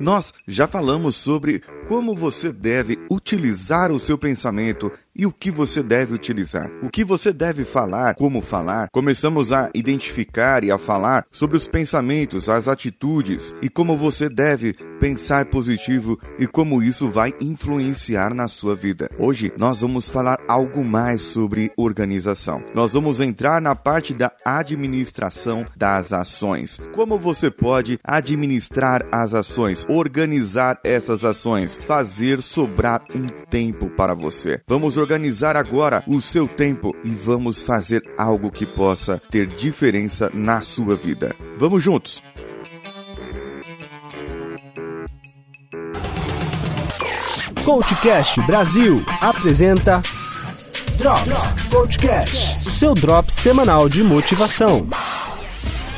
Nós já falamos sobre como você deve utilizar o seu pensamento e o que você deve utilizar. O que você deve falar, como falar. Começamos a identificar e a falar sobre os pensamentos, as atitudes e como você deve pensar positivo e como isso vai influenciar na sua vida. Hoje nós vamos falar algo mais sobre organização. Nós vamos entrar na parte da administração das ações. Como você pode administrar as ações, organizar essas ações, fazer sobrar um tempo para você. Vamos agora o seu tempo e vamos fazer algo que possa ter diferença na sua vida. Vamos juntos! Coachcast Brasil apresenta Drops Coachcast, o seu drop semanal de motivação.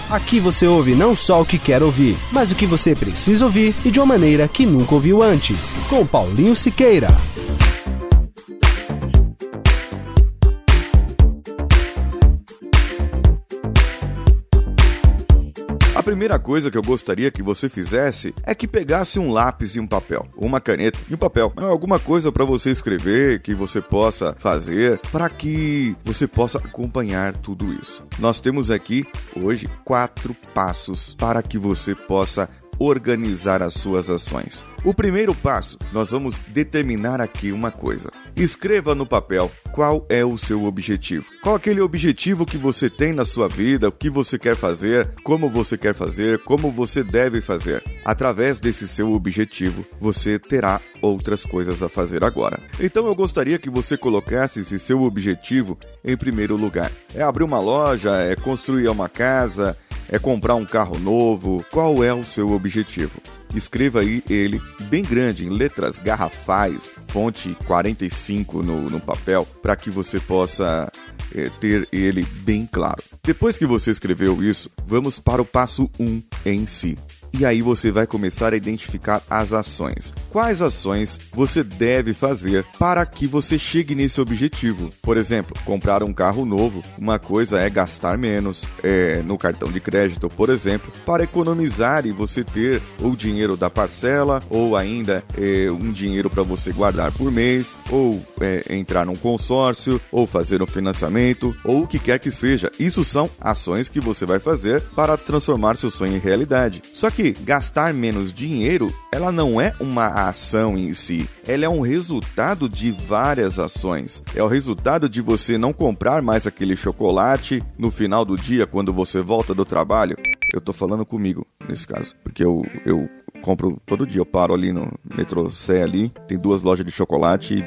Aqui você ouve não só o que quer ouvir, mas o que você precisa ouvir e de uma maneira que nunca ouviu antes. Com Paulinho Siqueira. Primeira coisa que eu gostaria que você fizesse é que pegasse um lápis e um papel, uma caneta e um papel, alguma coisa para você escrever que você possa fazer para que você possa acompanhar tudo isso. Nós temos aqui hoje quatro passos para que você possa organizar as suas ações. O primeiro passo, nós vamos determinar aqui uma coisa. Escreva no papel qual é o seu objetivo. Qual aquele objetivo que você tem na sua vida, o que você quer fazer, como você quer fazer, como você deve fazer. Através desse seu objetivo, você terá outras coisas a fazer agora. Então eu gostaria que você colocasse esse seu objetivo em primeiro lugar. É abrir uma loja, é construir uma casa, é comprar um carro novo? Qual é o seu objetivo? Escreva aí ele bem grande, em letras garrafais, fonte 45 no, no papel, para que você possa é, ter ele bem claro. Depois que você escreveu isso, vamos para o passo 1 em si. E aí você vai começar a identificar as ações. Quais ações você deve fazer para que você chegue nesse objetivo? Por exemplo, comprar um carro novo. Uma coisa é gastar menos é, no cartão de crédito, por exemplo, para economizar e você ter o dinheiro da parcela ou ainda é, um dinheiro para você guardar por mês ou é, entrar num consórcio ou fazer um financiamento ou o que quer que seja. Isso são ações que você vai fazer para transformar seu sonho em realidade. Só que gastar menos dinheiro, ela não é uma ação em si, ela é um resultado de várias ações. É o resultado de você não comprar mais aquele chocolate no final do dia quando você volta do trabalho. Eu tô falando comigo nesse caso, porque eu, eu compro todo dia, eu paro ali no metrô Sé ali, tem duas lojas de chocolate e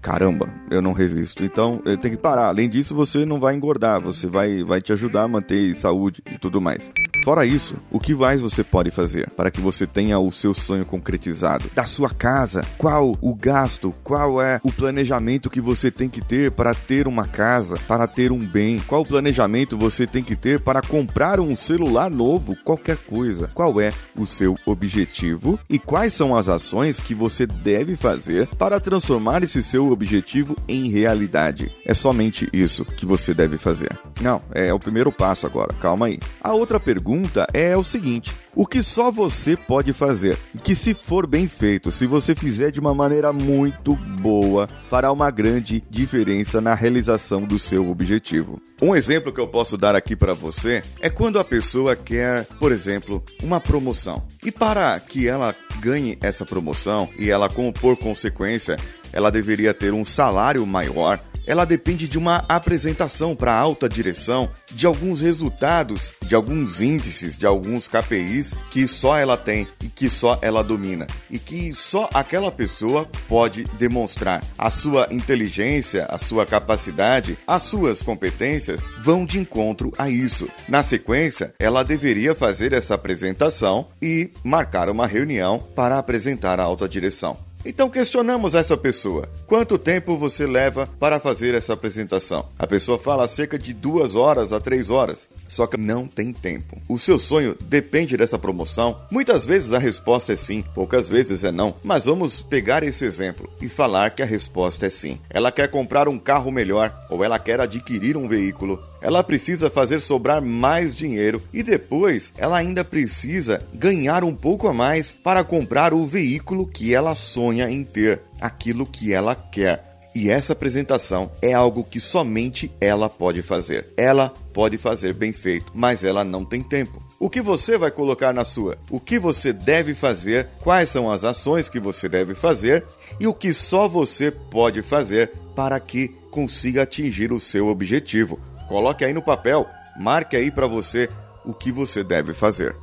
caramba, eu não resisto. Então, tem que parar. Além disso, você não vai engordar, você vai, vai te ajudar a manter saúde e tudo mais. Fora isso, o que mais você pode fazer para que você tenha o seu sonho concretizado? Da sua casa, qual o gasto, qual é o planejamento que você tem que ter para ter uma casa, para ter um bem? Qual o planejamento você tem que ter para comprar um celular novo, qualquer coisa? Qual é o seu objetivo e quais são as ações que você deve fazer para transformar esse seu objetivo em realidade? É somente isso que você deve fazer. Não, é o primeiro passo agora. Calma aí. A outra pergunta pergunta é o seguinte: o que só você pode fazer? Que se for bem feito, se você fizer de uma maneira muito boa, fará uma grande diferença na realização do seu objetivo. Um exemplo que eu posso dar aqui para você é quando a pessoa quer, por exemplo, uma promoção. E para que ela ganhe essa promoção e ela, por consequência, ela deveria ter um salário maior, ela depende de uma apresentação para a alta direção, de alguns resultados, de alguns índices, de alguns KPIs que só ela tem e que só ela domina e que só aquela pessoa pode demonstrar. A sua inteligência, a sua capacidade, as suas competências vão de encontro a isso. Na sequência, ela deveria fazer essa apresentação e marcar uma reunião para apresentar a alta direção. Então questionamos essa pessoa. Quanto tempo você leva para fazer essa apresentação? A pessoa fala cerca de duas horas a três horas. Só que não tem tempo. O seu sonho depende dessa promoção? Muitas vezes a resposta é sim, poucas vezes é não. Mas vamos pegar esse exemplo e falar que a resposta é sim. Ela quer comprar um carro melhor ou ela quer adquirir um veículo. Ela precisa fazer sobrar mais dinheiro e depois ela ainda precisa ganhar um pouco a mais para comprar o veículo que ela sonha em ter, aquilo que ela quer. E essa apresentação é algo que somente ela pode fazer. Ela pode fazer bem feito, mas ela não tem tempo. O que você vai colocar na sua? O que você deve fazer? Quais são as ações que você deve fazer? E o que só você pode fazer para que consiga atingir o seu objetivo? Coloque aí no papel, marque aí para você o que você deve fazer.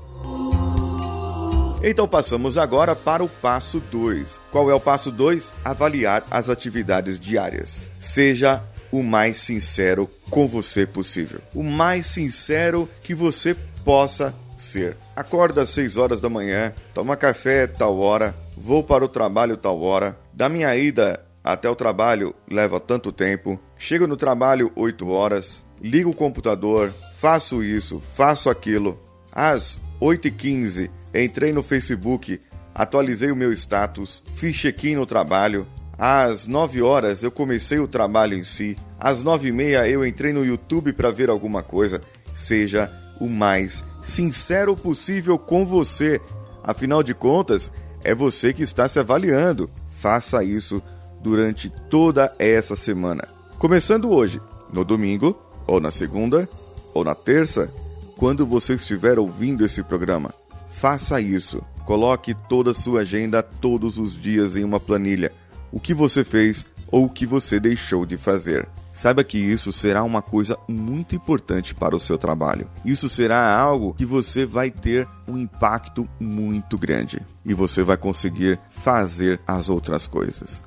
Então passamos agora para o passo 2. Qual é o passo 2? Avaliar as atividades diárias. Seja o mais sincero com você possível. O mais sincero que você possa ser. Acorda às 6 horas da manhã, toma café tal hora, vou para o trabalho tal hora. Da minha ida até o trabalho leva tanto tempo. Chego no trabalho 8 horas, ligo o computador, faço isso, faço aquilo. Às 8h15 Entrei no Facebook, atualizei o meu status, fiz check-in no trabalho. Às 9 horas eu comecei o trabalho em si. Às 9 e meia eu entrei no YouTube para ver alguma coisa. Seja o mais sincero possível com você. Afinal de contas, é você que está se avaliando. Faça isso durante toda essa semana. Começando hoje, no domingo, ou na segunda, ou na terça, quando você estiver ouvindo esse programa. Faça isso. Coloque toda a sua agenda todos os dias em uma planilha. O que você fez ou o que você deixou de fazer. Saiba que isso será uma coisa muito importante para o seu trabalho. Isso será algo que você vai ter um impacto muito grande e você vai conseguir fazer as outras coisas.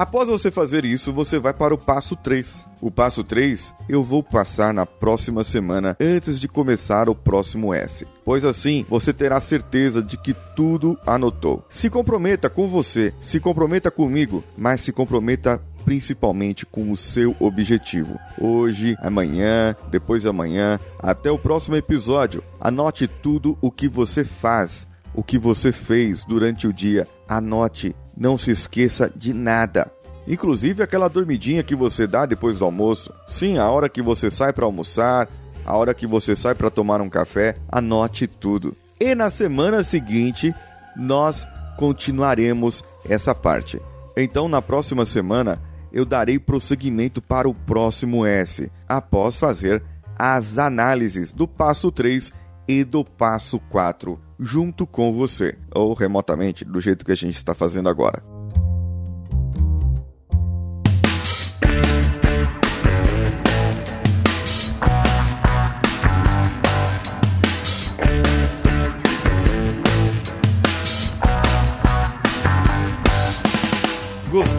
Após você fazer isso, você vai para o passo 3. O passo 3 eu vou passar na próxima semana antes de começar o próximo S. Pois assim você terá certeza de que tudo anotou. Se comprometa com você, se comprometa comigo, mas se comprometa principalmente com o seu objetivo. Hoje, amanhã, depois de amanhã, até o próximo episódio. Anote tudo o que você faz, o que você fez durante o dia. Anote não se esqueça de nada. Inclusive aquela dormidinha que você dá depois do almoço. Sim, a hora que você sai para almoçar, a hora que você sai para tomar um café, anote tudo. E na semana seguinte, nós continuaremos essa parte. Então, na próxima semana, eu darei prosseguimento para o próximo S, após fazer as análises do passo 3 e do passo 4 junto com você, ou remotamente, do jeito que a gente está fazendo agora.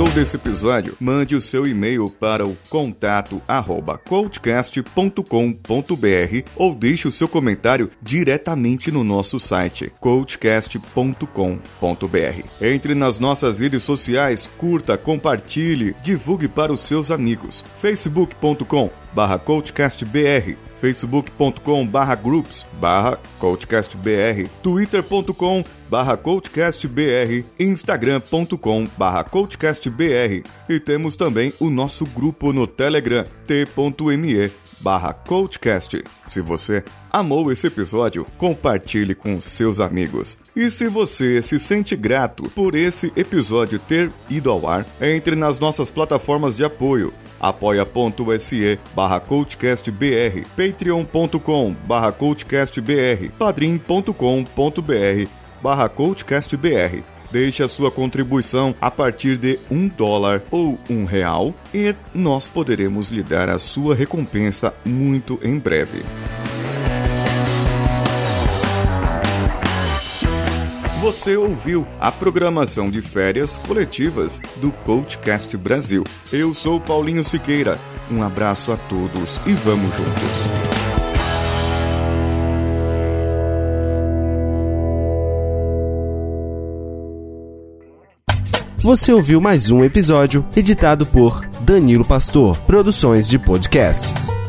Gostou desse episódio? Mande o seu e-mail para o contato coachcast.com.br ou deixe o seu comentário diretamente no nosso site coachcast.com.br. Entre nas nossas redes sociais, curta, compartilhe, divulgue para os seus amigos. facebook.com barra coachcastbr facebook.com barra groups barra coachcastbr, twitter.com barra coachcastbr, instagram.com barra coachcastbr e temos também o nosso grupo no Telegram, t.me barra coachcast. Se você amou esse episódio, compartilhe com seus amigos. E se você se sente grato por esse episódio ter ido ao ar, entre nas nossas plataformas de apoio apoia.se barra coachcastbr, patreon.com barra coachcastbr, padrim.com.br barra coachcastbr. Deixe a sua contribuição a partir de um dólar ou um real e nós poderemos lhe dar a sua recompensa muito em breve. Você ouviu a programação de férias coletivas do Coachcast Brasil. Eu sou Paulinho Siqueira. Um abraço a todos e vamos juntos. Você ouviu mais um episódio editado por Danilo Pastor, Produções de Podcasts.